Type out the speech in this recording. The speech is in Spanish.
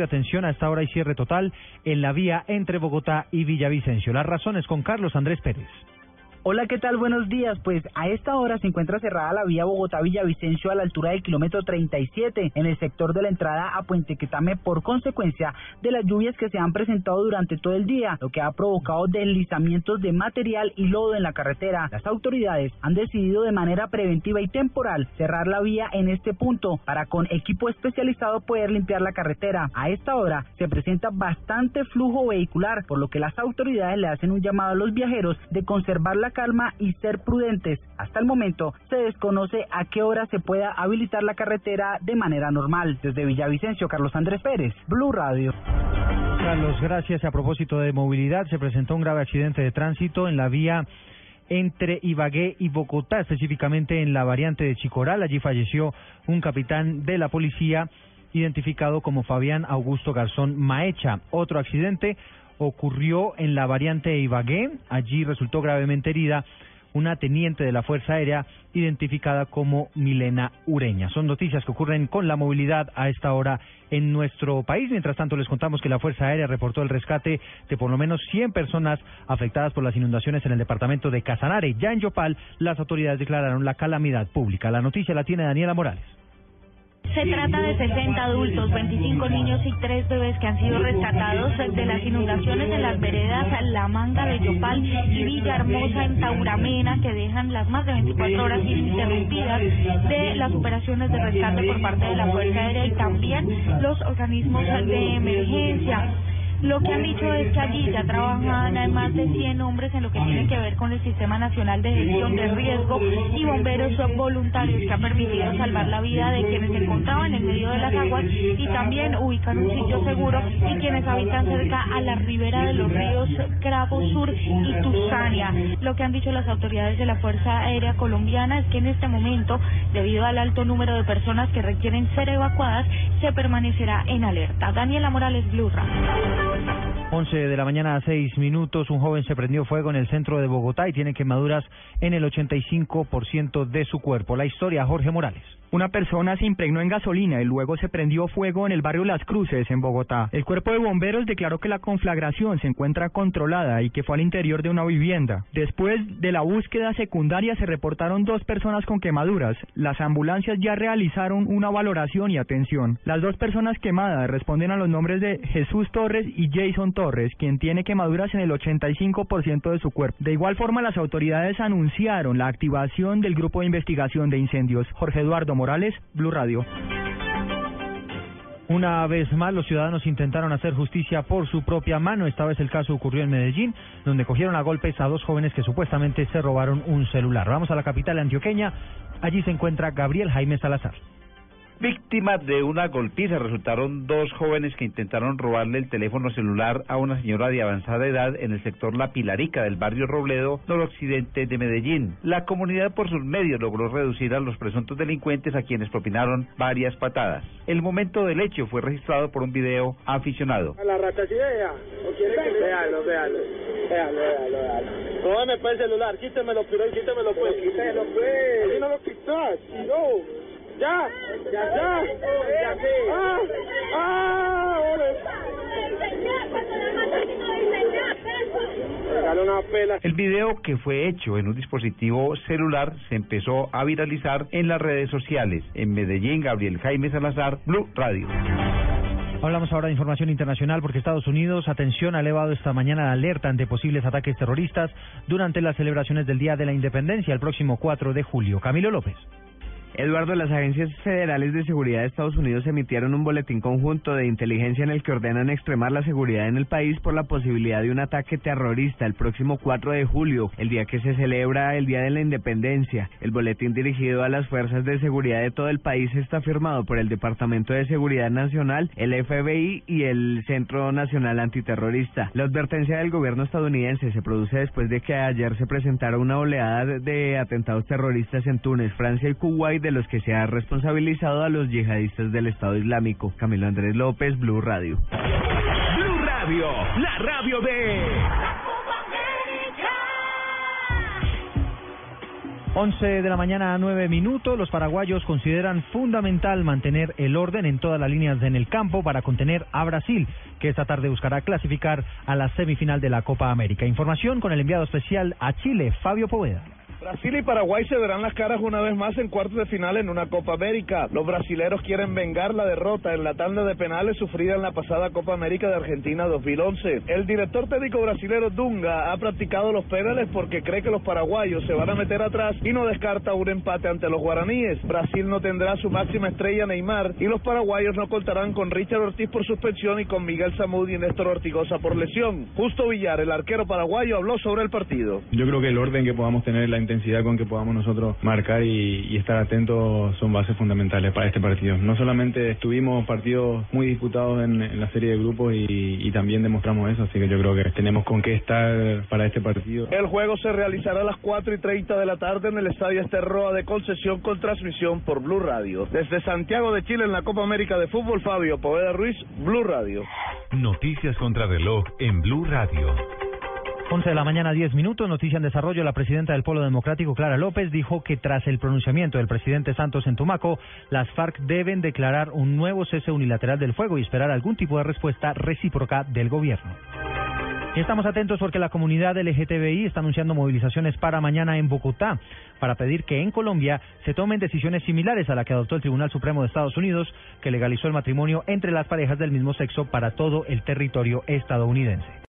Atención, a esta hora hay cierre total en la vía entre Bogotá y Villavicencio. Las razones con Carlos Andrés Pérez. Hola, ¿qué tal? Buenos días. Pues a esta hora se encuentra cerrada la vía Bogotá-Villavicencio a la altura del kilómetro 37 en el sector de la entrada a Puente Quetame por consecuencia de las lluvias que se han presentado durante todo el día, lo que ha provocado deslizamientos de material y lodo en la carretera. Las autoridades han decidido de manera preventiva y temporal cerrar la vía en este punto para con equipo especializado poder limpiar la carretera. A esta hora se presenta bastante flujo vehicular, por lo que las autoridades le hacen un llamado a los viajeros de conservar la calma y ser prudentes. Hasta el momento se desconoce a qué hora se pueda habilitar la carretera de manera normal. Desde Villavicencio, Carlos Andrés Pérez, Blue Radio. Carlos, gracias. A propósito de movilidad, se presentó un grave accidente de tránsito en la vía entre Ibagué y Bogotá, específicamente en la variante de Chicoral. Allí falleció un capitán de la policía identificado como Fabián Augusto Garzón Maecha. Otro accidente ocurrió en la variante de Ibagué. Allí resultó gravemente herida una teniente de la Fuerza Aérea identificada como Milena Ureña. Son noticias que ocurren con la movilidad a esta hora en nuestro país. Mientras tanto, les contamos que la Fuerza Aérea reportó el rescate de por lo menos 100 personas afectadas por las inundaciones en el departamento de Casanare. Ya en Yopal, las autoridades declararon la calamidad pública. La noticia la tiene Daniela Morales. Se trata de 60 adultos, 25 niños y 3 bebés que han sido rescatados de las inundaciones en las veredas La Manga de Yopal y Villahermosa en Tauramena, que dejan las más de 24 horas ininterrumpidas de las operaciones de rescate por parte de la Fuerza Aérea y también los organismos de emergencia. Lo que han dicho es que allí ya trabajan más de 100 hombres en lo que tiene que ver con el Sistema Nacional de Gestión de Riesgo y bomberos voluntarios que han permitido salvar la vida de quienes se encontraban en medio de las aguas y también ubicar un sitio seguro y quienes habitan cerca a la ribera de los ríos Cravo Sur y Tusania. Lo que han dicho las autoridades de la Fuerza Aérea Colombiana es que en este momento, debido al alto número de personas que requieren ser evacuadas, se permanecerá en alerta. Daniela Morales, Blue 11 de la mañana a 6 minutos, un joven se prendió fuego en el centro de Bogotá y tiene quemaduras en el 85% de su cuerpo. La historia, Jorge Morales. Una persona se impregnó en gasolina y luego se prendió fuego en el barrio Las Cruces, en Bogotá. El cuerpo de bomberos declaró que la conflagración se encuentra controlada y que fue al interior de una vivienda. Después de la búsqueda secundaria se reportaron dos personas con quemaduras. Las ambulancias ya realizaron una valoración y atención. Las dos personas quemadas responden a los nombres de Jesús Torres y Jason Torres, quien tiene quemaduras en el 85% de su cuerpo. De igual forma, las autoridades anunciaron la activación del grupo de investigación de incendios. Jorge Eduardo Morales, Blue Radio. Una vez más, los ciudadanos intentaron hacer justicia por su propia mano. Esta vez el caso ocurrió en Medellín, donde cogieron a golpes a dos jóvenes que supuestamente se robaron un celular. Vamos a la capital antioqueña. Allí se encuentra Gabriel Jaime Salazar. Víctimas de una golpiza resultaron dos jóvenes que intentaron robarle el teléfono celular a una señora de avanzada edad en el sector La Pilarica del barrio Robledo, noroccidente de Medellín. La comunidad por sus medios logró reducir a los presuntos delincuentes a quienes propinaron varias patadas. El momento del hecho fue registrado por un video aficionado. A la rata sí vea, o quiere que pues el celular, quítemelo, quítemelo pues, quítemelo pues. Así no lo quitas, no. Ya, ya, ya, ya, ah, ah, el video que fue hecho en un dispositivo celular se empezó a viralizar en las redes sociales. En Medellín, Gabriel Jaime Salazar, Blue Radio. Hablamos ahora de información internacional porque Estados Unidos, atención, ha elevado esta mañana la alerta ante posibles ataques terroristas durante las celebraciones del Día de la Independencia el próximo 4 de julio. Camilo López. Eduardo, las agencias federales de seguridad de Estados Unidos emitieron un boletín conjunto de inteligencia en el que ordenan extremar la seguridad en el país por la posibilidad de un ataque terrorista el próximo 4 de julio, el día que se celebra el Día de la Independencia. El boletín dirigido a las fuerzas de seguridad de todo el país está firmado por el Departamento de Seguridad Nacional, el FBI y el Centro Nacional Antiterrorista. La advertencia del gobierno estadounidense se produce después de que ayer se presentara una oleada de atentados terroristas en Túnez, Francia y Kuwait de los que se ha responsabilizado a los yihadistas del Estado Islámico. Camilo Andrés López, Blue Radio. Blue Radio, la radio de... 11 de la mañana a 9 minutos, los paraguayos consideran fundamental mantener el orden en todas las líneas en el campo para contener a Brasil, que esta tarde buscará clasificar a la semifinal de la Copa América. Información con el enviado especial a Chile, Fabio Poveda. Brasil y Paraguay se verán las caras una vez más en cuartos de final en una Copa América. Los brasileros quieren vengar la derrota en la tanda de penales sufrida en la pasada Copa América de Argentina 2011. El director técnico brasilero Dunga ha practicado los penales porque cree que los paraguayos se van a meter atrás y no descarta un empate ante los guaraníes. Brasil no tendrá su máxima estrella Neymar y los paraguayos no contarán con Richard Ortiz por suspensión y con Miguel Samud y Néstor Ortigosa por lesión. Justo Villar, el arquero paraguayo, habló sobre el partido. Yo creo que el orden que podamos tener la intensidad con que podamos nosotros marcar y, estar atentos son bases fundamentales para este partido. No solamente tuvimos partidos muy disputados en, la serie de grupos y, también demostramos eso, así que yo creo que tenemos con qué estar para este partido. El juego se realizará a las 4 y 30 de la tarde en el Estadio Esterroa de Concesión con transmisión por Blue Radio. Desde Santiago de Chile en la Copa América de Fútbol, Fabio Poveda Ruiz, Blue Radio. Noticias contra reloj en Blue Radio. 11 de la mañana, 10 minutos. Noticia en desarrollo. La presidenta del Polo Democrático, Clara López, dijo que tras el pronunciamiento del presidente Santos en Tumaco, las FARC deben declarar un nuevo cese unilateral del fuego y esperar algún tipo de respuesta recíproca del gobierno. Estamos atentos porque la comunidad LGTBI está anunciando movilizaciones para mañana en Bogotá para pedir que en Colombia se tomen decisiones similares a la que adoptó el Tribunal Supremo de Estados Unidos, que legalizó el matrimonio entre las parejas del mismo sexo para todo el territorio estadounidense.